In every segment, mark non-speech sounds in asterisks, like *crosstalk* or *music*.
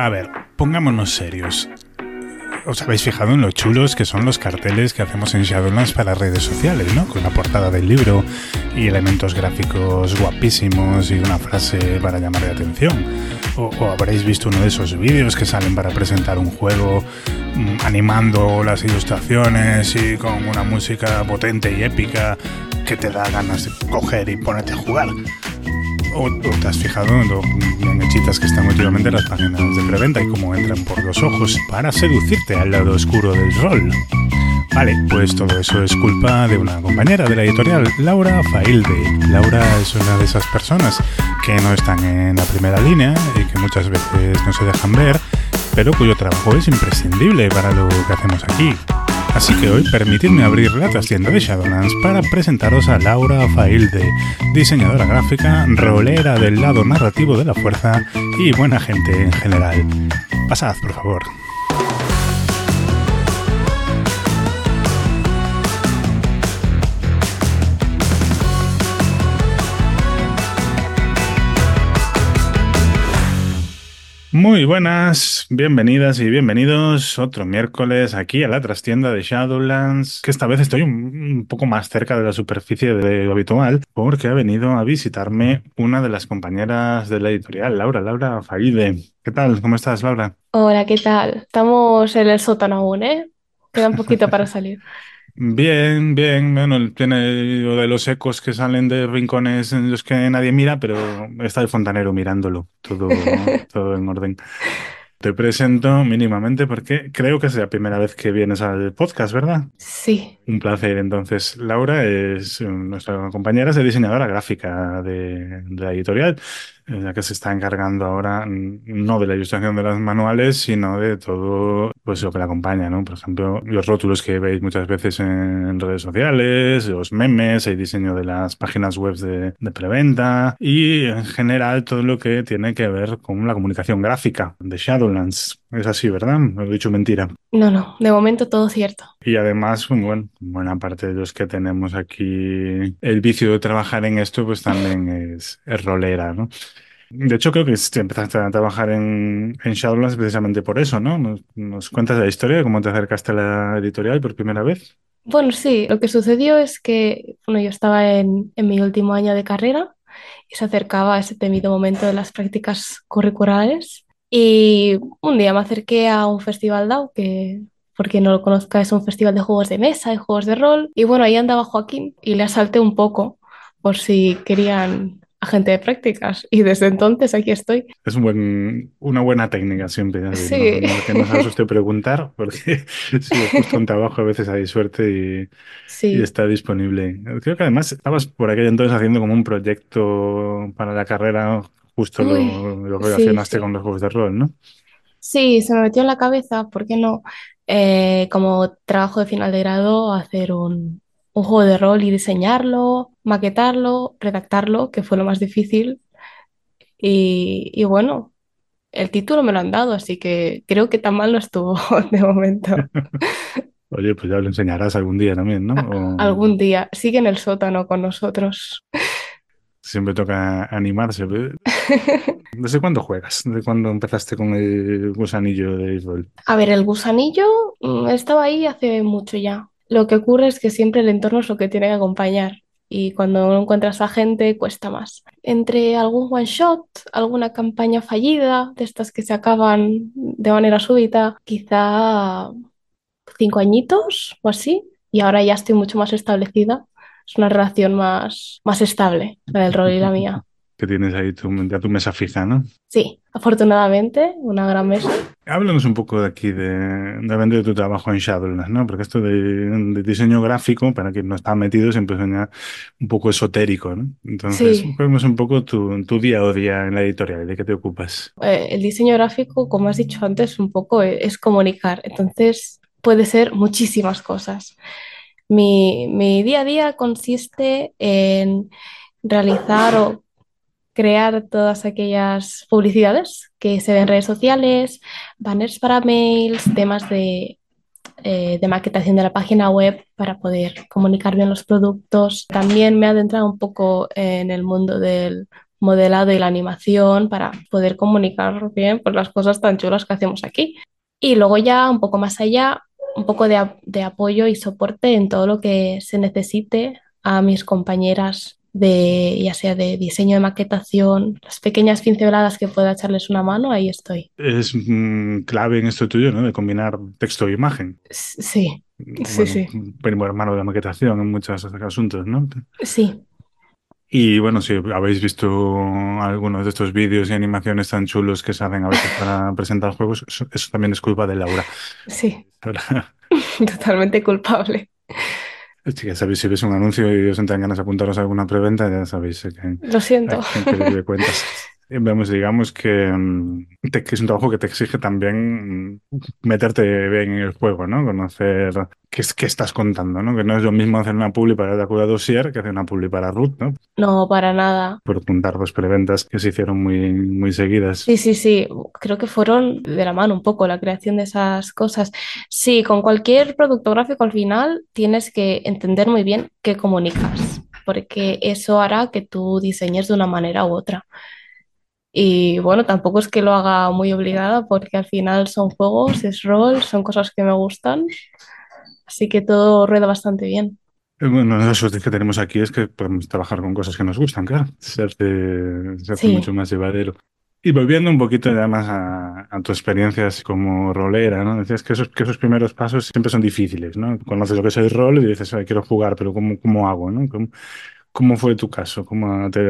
A ver, pongámonos serios. ¿Os habéis fijado en lo chulos que son los carteles que hacemos en Shadowlands para redes sociales, ¿no? Con la portada del libro y elementos gráficos guapísimos y una frase para llamar la atención. O, habréis visto uno de esos vídeos que salen para presentar un juego mm, animando las ilustraciones y con una música potente y épica que te da ganas de coger y ponerte a jugar. ¿O, o te has fijado en hechitas que están últimamente las páginas de preventa y cómo entran por los ojos para seducirte al lado oscuro del rol? Vale, pues todo eso es culpa de una compañera de la editorial, Laura Failde. Laura es una de esas personas que no están en la primera línea y que muchas veces no se dejan ver, pero cuyo trabajo es imprescindible para lo que hacemos aquí. Así que hoy permitidme abrir la trastienda de Shadowlands para presentaros a Laura Failde, diseñadora gráfica, rolera del lado narrativo de la fuerza y buena gente en general. Pasad, por favor. Muy buenas, bienvenidas y bienvenidos otro miércoles aquí a la trastienda de Shadowlands, que esta vez estoy un, un, poco más cerca de la superficie de lo habitual porque ha venido a visitarme una de las compañeras de la editorial, Laura, Laura Faide. ¿Qué tal? ¿Cómo estás, Laura? Hola, ¿qué tal? Estamos en el sótano aún, ¿eh? Queda un poquito para salir. *laughs* Bien, bien. Bueno, tiene lo de los ecos que salen de rincones en los que nadie mira, pero está el fontanero mirándolo. Todo, *laughs* todo en orden. Te presento mínimamente porque creo que es la primera vez que vienes al podcast, ¿verdad? Sí. Un placer. Entonces, Laura es nuestra compañera, es diseñadora gráfica de, de la editorial la que se está encargando ahora no de la ilustración de los manuales, sino de todo pues, lo que la acompaña, ¿no? Por ejemplo, los rótulos que veis muchas veces en redes sociales, los memes, el diseño de las páginas web de, de preventa y en general todo lo que tiene que ver con la comunicación gráfica de Shadowlands. Es así, ¿verdad? No he dicho mentira. No, no, de momento todo cierto. Y además, bueno, buena parte de los que tenemos aquí el vicio de trabajar en esto, pues también es, es rolera, ¿no? De hecho, creo que empezaste a trabajar en, en Shadowlands precisamente por eso, ¿no? ¿Nos, ¿Nos, cuentas la historia de cómo te acercaste a la editorial por primera vez? Bueno, sí, lo que sucedió es que bueno, yo estaba en, en mi último año de carrera y se acercaba ese temido momento de las prácticas curriculares y un día me acerqué a un festival DAO que, por quien no lo conozca, es un festival de juegos de mesa y juegos de rol. Y bueno, ahí andaba Joaquín y le asalté un poco por si querían agente de prácticas y desde entonces aquí estoy. Es un buen, una buena técnica siempre. Sí. No, no, que preguntar porque *laughs* si justo un trabajo a veces hay suerte y, Sí, y está disponible. Creo que además estabas por aquel entonces haciendo como un proyecto para la carrera, justo uy, lo, lo sí, relacionaste con sí. los juegos de rol, ¿no? Sí, se me metió en la cabeza, ¿por qué no? Eh, como trabajo de final de grado, hacer un, un juego de rol y diseñarlo, maquetarlo, redactarlo, que fue lo más difícil. Y, y bueno, el título me lo han dado, así que creo que tan mal no estuvo *laughs* de momento. *laughs* Oye, pues ya lo enseñarás algún día también, ¿no? O algún día. Sigue en el sótano con nosotros. Siempre toca animarse. *laughs* ¿Desde cuándo juegas? ¿Desde cuándo empezaste con el gusanillo de rol? A ver, el gusanillo mm, estaba ahí hace mucho ya. Lo que ocurre es que siempre el entorno es lo que tiene que acompañar y cuando no encuentras a gente cuesta más. Entre algún one shot, alguna campaña fallida, de estas que se acaban de manera súbita, quizá cinco añitos o así, y ahora ya estoy mucho más establecida. Es una relación más, más estable, la del rol y la mía. *laughs* Que tienes ahí tu, ya tu mesa fija, ¿no? Sí, afortunadamente, una gran mesa. Háblanos un poco de aquí, de, de, de tu trabajo en Shadowlands, ¿no? Porque esto de, de, diseño gráfico, para quien no está metido, siempre suena un poco esotérico, ¿no? Entonces, Sí, vemos un poco tu, tu día a día en la editorial, ¿de qué te ocupas? eh, el diseño gráfico, como has dicho antes, un poco e- es comunicar. Entonces, puede ser muchísimas cosas. Mi, mi día a día consiste en realizar o crear todas aquellas publicidades que se ven en redes sociales, banners para mails, temas de, eh, de maquetación de la página web para poder comunicar bien los productos. También me he adentrado un poco en el mundo del modelado y la animación para poder comunicar bien pues, las cosas tan chulas que hacemos aquí. Y luego ya un poco más allá, un poco de, de apoyo y soporte en todo lo que se necesite a mis compañeras de ya sea de diseño de maquetación, las pequeñas pinceladas que pueda echarles una mano, ahí estoy. Es mm, clave en esto tuyo, ¿no? De combinar texto e imagen. Sí, Bueno, sí, sí. primo hermano de la maquetación en muchos asuntos, ¿no? Sí, Y bueno, si habéis visto algunos de estos vídeos y animaciones tan chulos que salen a veces para *laughs* presentar juegos, eso, eso también es culpa de Laura. sí, *laughs* totalmente culpable. sí, ya sabéis, si ves un anuncio y os entran ganas de apuntaros a alguna preventa, ya sabéis eh, que, Lo siento. de cuentas. *laughs* Vemos, digamos que, mm, que es un trabajo que te exige también meterte bien en el juego, ¿no? Conocer qué, qué estás contando, ¿no? Que no es lo mismo hacer una publi para Dacuda Dossier que hacer una publi para Root, ¿no? No, para nada. Por juntar dos preventas que se hicieron muy, muy seguidas. Sí, sí, sí. Creo que fueron de la mano un poco la creación de esas cosas. Sí, con cualquier producto gráfico al final tienes que entender muy bien qué comunicas, porque eso hará que tú diseñes de una manera u otra. Y bueno, tampoco es que lo haga muy obligada, porque al final son juegos, es rol, son cosas que me gustan, así que todo rueda bastante bien. Eh, Bueno, la suerte que tenemos aquí es que podemos trabajar con cosas que nos gustan, claro. Se hace, se hace Sí. mucho más llevadero. Y volviendo un poquito ya más a, a tu experiencias como rolera, ¿no? Decías que esos, que esos primeros pasos siempre son difíciles, ¿no? Conoces lo que es el rol y dices, "Ay, quiero jugar, pero ¿cómo, cómo hago, no? ¿Cómo, cómo fue tu caso? ¿Cómo te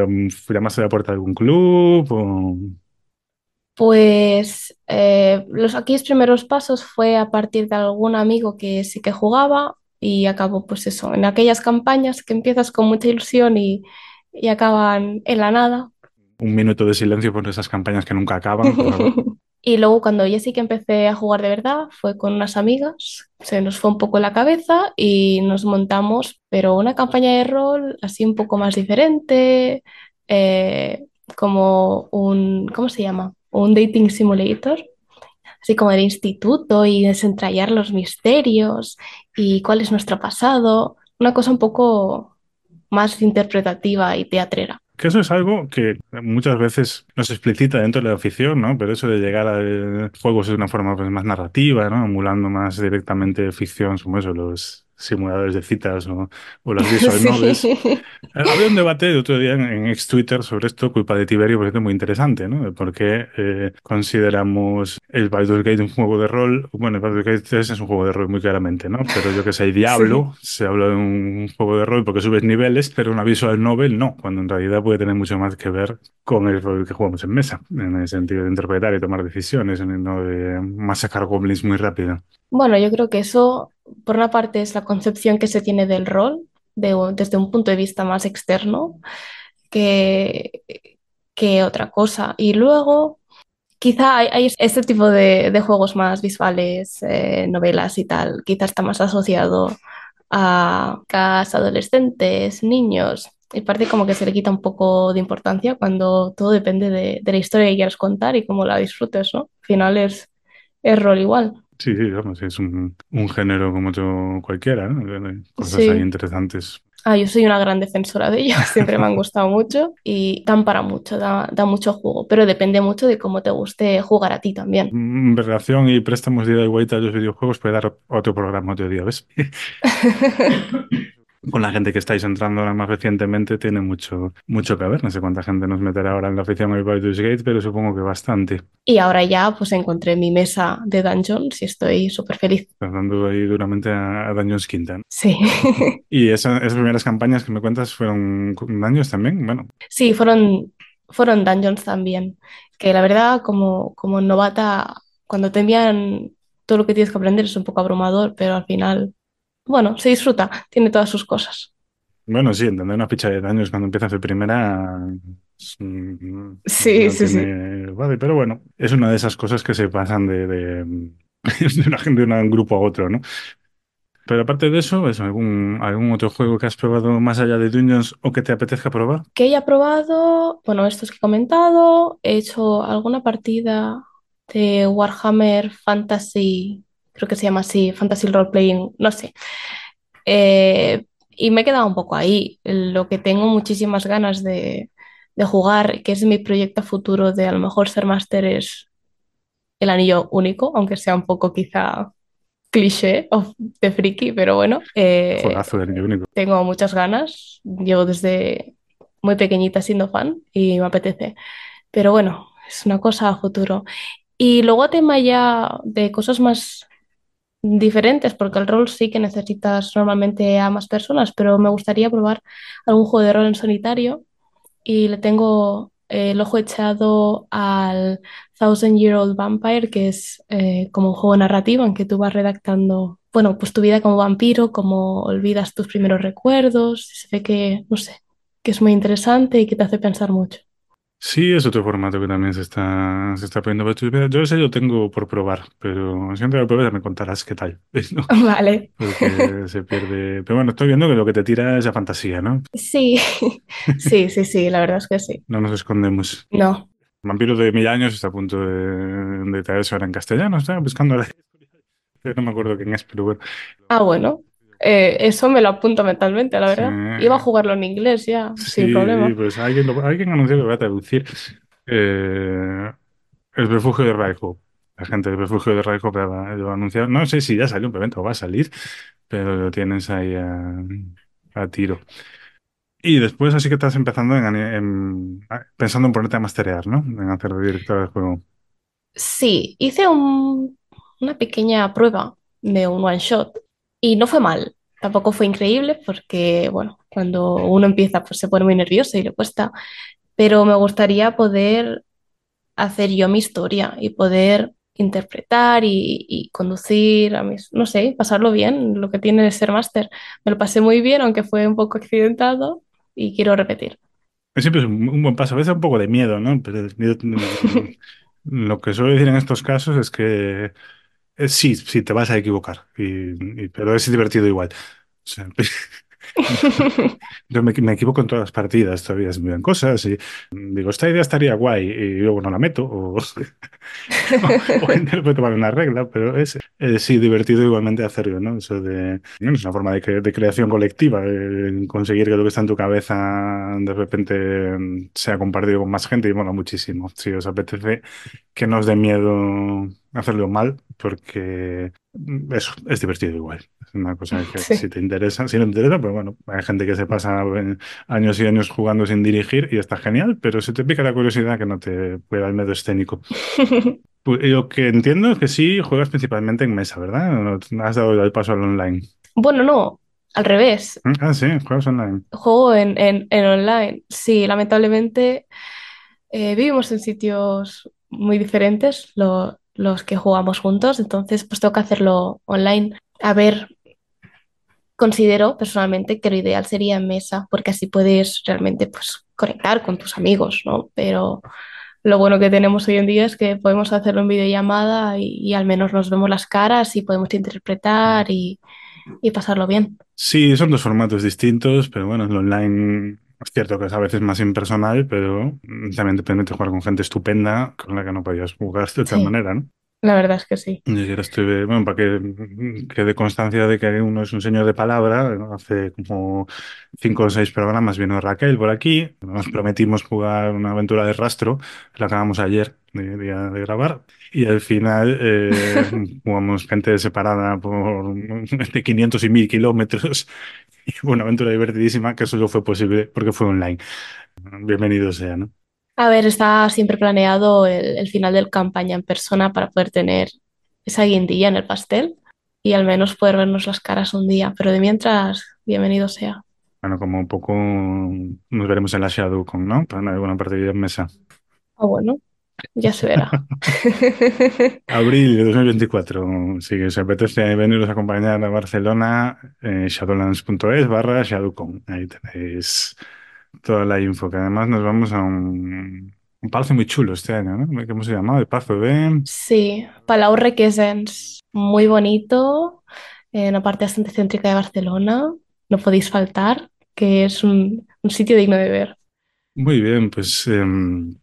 llamaste a la puerta de algún club? O... Pues eh, los aquí los primeros pasos fue a partir de algún amigo que sí que jugaba y acabó pues eso, en aquellas campañas que empiezas con mucha ilusión y, y acaban en la nada. Un minuto de silencio por esas campañas que nunca acaban. *laughs* Y luego cuando ya sí que empecé a jugar de verdad fue con unas amigas, se nos fue un poco la cabeza y nos montamos, pero una campaña de rol así un poco más diferente, eh, como un, ¿cómo se llama? Un dating simulator, así como del instituto y desentrañar los misterios y cuál es nuestro pasado, una cosa un poco más interpretativa y teatrera. Que eso es algo que muchas veces no se explicita dentro de la afición, ¿no? Pero eso de llegar a juegos de una forma pues, más narrativa, ¿no? Emulando más directamente ficción, como eso, los simuladores de citas o, o las *laughs* visual Sí. novels. *laughs* Eh, Había un debate el otro día en, en ex Twitter sobre esto, culpa de Tiberio, por cierto, muy interesante, ¿no? De por qué eh, consideramos el Baldur's Gate un juego de rol. Bueno, el Baldur's Gate 3 es un juego de rol muy claramente, ¿no? Pero yo que sé, Diablo se habla de un juego de rol porque subes niveles, pero una visual novel no, cuando en realidad puede tener mucho más que ver con el rol que jugamos en mesa, en el sentido de interpretar y tomar decisiones, no de masacar goblins muy rápido. Bueno, yo creo que eso, por una parte, es la concepción que se tiene del rol de desde un punto de vista más externo que, que otra cosa. Y luego, quizá hay, este tipo de, juegos más visuales, eh, novelas y tal, quizá está más asociado a chicas, adolescentes, niños. Y parece como que se le quita un poco de importancia cuando todo depende de, de la historia que quieras contar y cómo la disfrutes, ¿no? Al final es, es rol igual. Sí, sí, vamos, es un, un género como otro cualquiera, ¿no? Cosas Sí. ahí interesantes. Ah, yo soy una gran defensora de ellos, *laughs* siempre me han gustado mucho y dan para mucho, da, da mucho juego, pero depende mucho de cómo te guste jugar a ti también. Mm, Relación y préstamos de ida y vuelta a los videojuegos puede dar otro programa otro día, ¿ves? *laughs* Con la gente que estáis entrando ahora más recientemente tiene mucho, mucho que ver. No sé cuánta gente nos meterá ahora en la afición al Baldur's Gate, pero supongo que bastante. Y ahora ya pues encontré mi mesa de dungeons y estoy súper feliz. Estás dando ahí duramente a, Dungeons Quinta. Sí, *laughs* Y esa- esas primeras campañas que me cuentas fueron daños también. Bueno, sí, fueron, fueron dungeons también, que la verdad como, como novata, cuando te envían todo lo que tienes que aprender es un poco abrumador, pero al final, bueno, se disfruta, tiene todas sus cosas. bueno, sí, entender una ficha de daños cuando empiezas de primera. es, mm, Sí, no sí, sí. Vale, pero bueno, es una de esas cosas que se pasan de, de, *laughs* de una gente de un grupo a otro, ¿no? Pero aparte de eso, ¿eso, algún, algún otro juego que has probado más allá de Dungeons o que te apetezca probar? que haya probado, bueno, estos que he comentado, he hecho alguna partida de Warhammer Fantasy, creo que se llama así, Fantasy Role Playing, no sé. Eh, y me he quedado un poco ahí. Lo que tengo muchísimas ganas de, de jugar, que es mi proyecto futuro de a lo mejor ser máster es el anillo único, aunque sea un poco quizá cliché o de friki, pero bueno, eh, del único. tengo muchas ganas. Llevo desde muy pequeñita siendo fan y me apetece. Pero bueno, es una cosa a futuro. Y luego tema ya de cosas más diferentes, porque el rol sí que necesitas normalmente a más personas, pero me gustaría probar algún juego de rol en solitario y le tengo eh, el ojo echado al Thousand Year Old Vampire, que es eh, como un juego narrativo en que tú vas redactando, bueno, pues tu vida como vampiro, cómo olvidas tus primeros recuerdos, se ve que, no sé, que es muy interesante y que te hace pensar mucho. Sí, es otro formato que también se está, se está poniendo. Yo ese lo tengo por probar, pero siempre lo pruebes ya me contarás qué tal, *laughs* ¿no? *laughs* Vale. Porque se pierde. Pero bueno, estoy viendo que lo que te tira es la fantasía, ¿no? Sí, *laughs* sí, sí, sí, la verdad es que sí. No nos escondemos. No. Vampiro de mil años está a punto de, de traerse ahora en castellano. Estaba buscando la... No me acuerdo quién es, pero bueno. Ah, bueno. Eh, eso me lo apunto mentalmente, la verdad. Sí. Iba a jugarlo en inglés ya, sin Sí, problema. pues alguien, lo- alguien anunció que va a traducir eh, El refugio de Raiho. La gente del refugio de Raiho lo va lo va a anunciar. No sé si ya salió un evento o va a salir, pero lo tienes ahí a, a tiro. Y después así que estás empezando en, en- pensando en ponerte a masterear, ¿no? En hacer de director del juego. Sí, hice un- una pequeña prueba de un one shot y no fue mal. Tampoco fue increíble porque, bueno, cuando uno empieza pues se pone muy nervioso y le cuesta, pero me gustaría poder hacer yo mi historia y poder interpretar y, y conducir a mis, no sé, pasarlo bien, lo que tiene de ser máster. Me lo pasé muy bien, aunque fue un poco accidentado y quiero repetir. Siempre es un, buen paso. A veces un poco de miedo, ¿no? Pero el miedo- *laughs* lo que suelo decir en estos casos es que eh, sí, sí, te vas a equivocar, y, y- pero es divertido igual. O sea, *laughs* yo me, me equivoco en todas las partidas, todavía se me dan cosas y digo, esta idea estaría guay y luego no la meto o, *laughs* o interpreto mal una regla, pero es, es sí divertido igualmente hacerlo, ¿no? Eso de, es una forma de, cre- de creación colectiva, eh, conseguir que lo que está en tu cabeza de repente mm, sea compartido con más gente y mola muchísimo. Si os apetece, que no os dé miedo hacerlo mal, porque mm, eso es divertido igual. Es una cosa que *laughs* si te interesa, si no te interesa, pues bueno, hay gente que se pasa eh, años y años jugando sin dirigir y está genial, pero si te pica la curiosidad, que no te pueda el miedo escénico. *laughs* Pues, lo que entiendo es que sí juegas principalmente en mesa, ¿verdad? No has dado el paso al online. Bueno, no, al revés. Mm, Ah, sí, juegas online. Juego en, en, en online. Sí, lamentablemente eh, vivimos en sitios muy diferentes lo- los que jugamos juntos, entonces pues tengo que hacerlo online. A ver, considero personalmente que lo ideal sería en mesa, porque así puedes realmente pues conectar con tus amigos, ¿no? Pero lo bueno que tenemos hoy en día es que podemos hacerlo en videollamada y, y al menos nos vemos las caras y podemos interpretar y, y pasarlo bien. Sí, son dos formatos distintos, pero bueno, el online es cierto que es a veces más impersonal, pero mm, también te permite jugar con gente estupenda con la que no podías jugar de otra Sí, manera, ¿no? la verdad es que sí. Yo ayer estuve, bueno, para que mm, quede constancia de que uno es un señor de palabra, hace como cinco o seis programas vino Raquel por aquí, nos prometimos jugar una aventura de rastro, la acabamos ayer de, de- de grabar, y al final eh, *laughs* jugamos gente separada por entre 500 y 1000 kilómetros, y *laughs* fue una aventura divertidísima que solo fue posible porque fue online. Bienvenido sea, ¿no? A ver, está siempre planeado el, el final del campaña en persona para poder tener esa guindilla en el pastel y al menos poder vernos las caras un día, pero de mientras, bienvenido sea. Bueno, como un poco nos veremos en la ShadowCon, ¿no? Para alguna partida en mesa. Ah, bueno, ya se verá. *laughs* Abril de 2024. Si os apetece veniros a acompañar a Barcelona, eh, shadowlands.es barra shadowcon. Ahí tenéis toda la info, que además nos vamos a un, un palacio muy chulo este año, ¿no? ¿Cómo se llama? El Pazo de... Sí, Palau Requesens, muy bonito, en una parte bastante céntrica de Barcelona, no podéis faltar, que es un, un sitio digno de ver. Muy bien, pues em,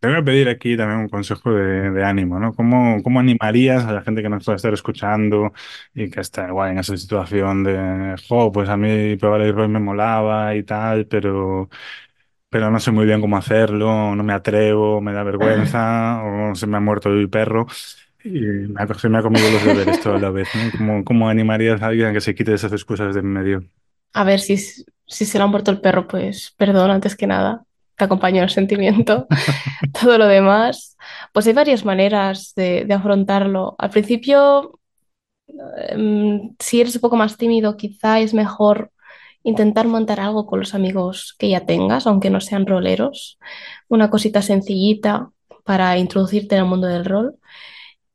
te voy a pedir aquí también un consejo de, de ánimo, ¿no? ¿Cómo, cómo animarías a la gente que nos pueda estar escuchando y que está igual en esa situación de, jo, pues a mí probar el rol me molaba y tal, pero pero no sé muy bien cómo hacerlo, no me atrevo, me da vergüenza, *laughs* o se me ha muerto el perro. Y me ha, me ha comido los deberes toda la vez. ¿no? ¿Cómo, cómo animarías a alguien a que se quite esas excusas de en medio? A ver, si, si se le ha muerto el perro, pues perdón, antes que nada, te acompaño en el sentimiento. *laughs* Todo lo demás, pues hay varias maneras de, de afrontarlo. Al principio, em, si eres un poco más tímido, quizá es mejor intentar montar algo con los amigos que ya tengas, aunque no sean roleros. Una cosita sencillita para introducirte en el mundo del rol.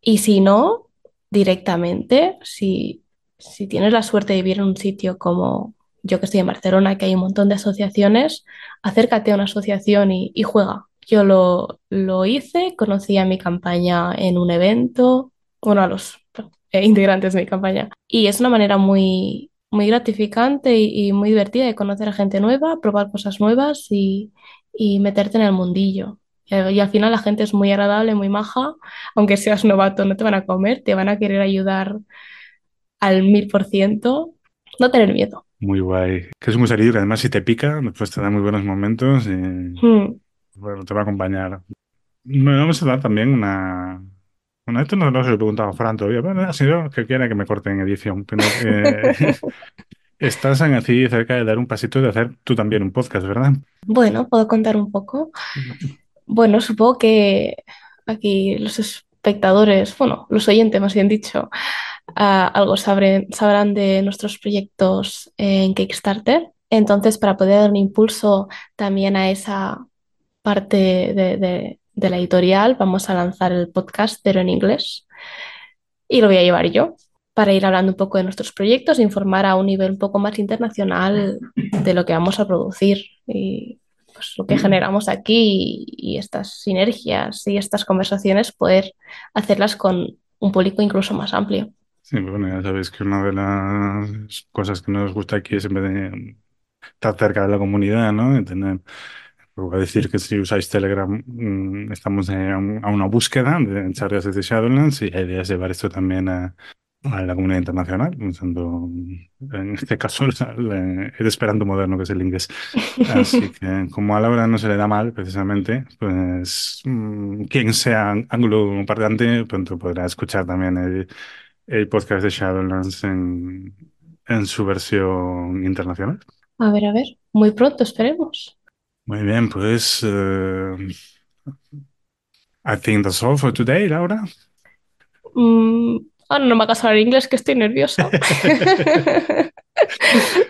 Y si no, directamente, si, si tienes la suerte de vivir en un sitio como yo que estoy en Barcelona, que hay un montón de asociaciones, acércate a una asociación y, juega. Yo lo, lo, hice, conocí a mi campaña en un evento, bueno, a los *laughs* integrantes de mi campaña. Y es una manera muy, muy gratificante y, muy divertida de conocer a gente nueva, probar cosas nuevas y, y meterte en el mundillo. Y, al final la gente es muy agradable, muy maja, aunque seas novato, no te van a comer, te van a querer ayudar al mil por ciento. No tener miedo. Muy guay. Que es muy salido, además si te pica, después te da muy buenos momentos y bueno, te va a acompañar. Me vamos a dar también una... Bueno, esto no, no lo he preguntado a Fran todavía, pero ha sido que quiera que me corte en edición. Pero, eh, *laughs* estás en así cerca de dar un pasito de hacer tú también un podcast, ¿verdad? Bueno, puedo contar un poco. Bueno, supongo que aquí los espectadores, bueno, los oyentes más bien dicho, algo sabrán, sabrán de nuestros proyectos en Kickstarter. Entonces, para poder dar un impulso también a esa parte de, de, la editorial, vamos a lanzar el podcast, pero en inglés. Y lo voy a llevar yo para ir hablando un poco de nuestros proyectos, informar a un nivel un poco más internacional de lo que vamos a producir y pues, lo que generamos aquí y estas sinergias y estas conversaciones, poder hacerlas con un público incluso más amplio. Sí, bueno, ya sabéis que una de las cosas que nos gusta aquí es en vez de estar cerca de la comunidad, ¿no? De tener, voy a decir que si usáis Telegram, mmm, estamos a, a, una búsqueda de charlas desde Shadowlands y la idea es llevar esto también a, a la comunidad internacional, usando en este caso *laughs* el, el esperanto moderno que es el inglés. Así *laughs* que como a Laura no se le da mal, precisamente, pues mmm, quien sea angloparlante pronto podrá escuchar también el el podcast de Shadowlands en, en, su versión internacional. A ver, a ver, muy pronto esperemos. Muy bien, pues uh, I think that's all for today, Laura. Mm, oh, no me hagas hablar inglés, que estoy nerviosa. *laughs*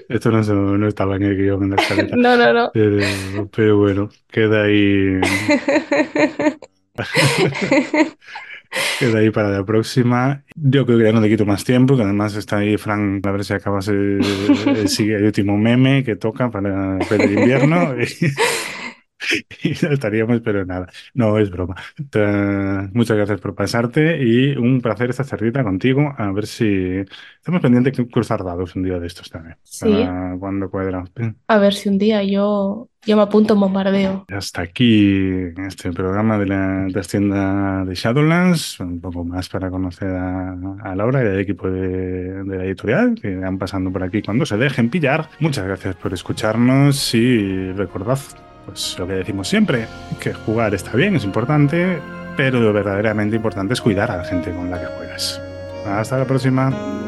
Esto no, no, estaba en el guion en la escaleta. *laughs* No, no, no. Pero, pero bueno, queda ahí. *laughs* Queda ahí para la próxima. Yo creo que ya no te quito más tiempo, que además está ahí Frank, a ver si acabas el, el, último meme que toca para, el invierno. *laughs* *laughs* no estaríamos, pero nada, no es broma. Muchas gracias por pasarte y un placer esta cerdita contigo. A ver si estamos pendientes de cruzar dados un día de estos también. Sí. cuando cuadra. A ver si un día yo, yo me apunto un bombardeo. Hasta aquí este programa de la tienda de Shadowlands, un poco más para conocer a, a Laura y al equipo de, de, la editorial que van pasando por aquí cuando se dejen pillar. Muchas gracias por escucharnos y recordad pues lo que decimos siempre, que jugar está bien, es importante, pero lo verdaderamente importante es cuidar a la gente con la que juegas. Hasta la próxima.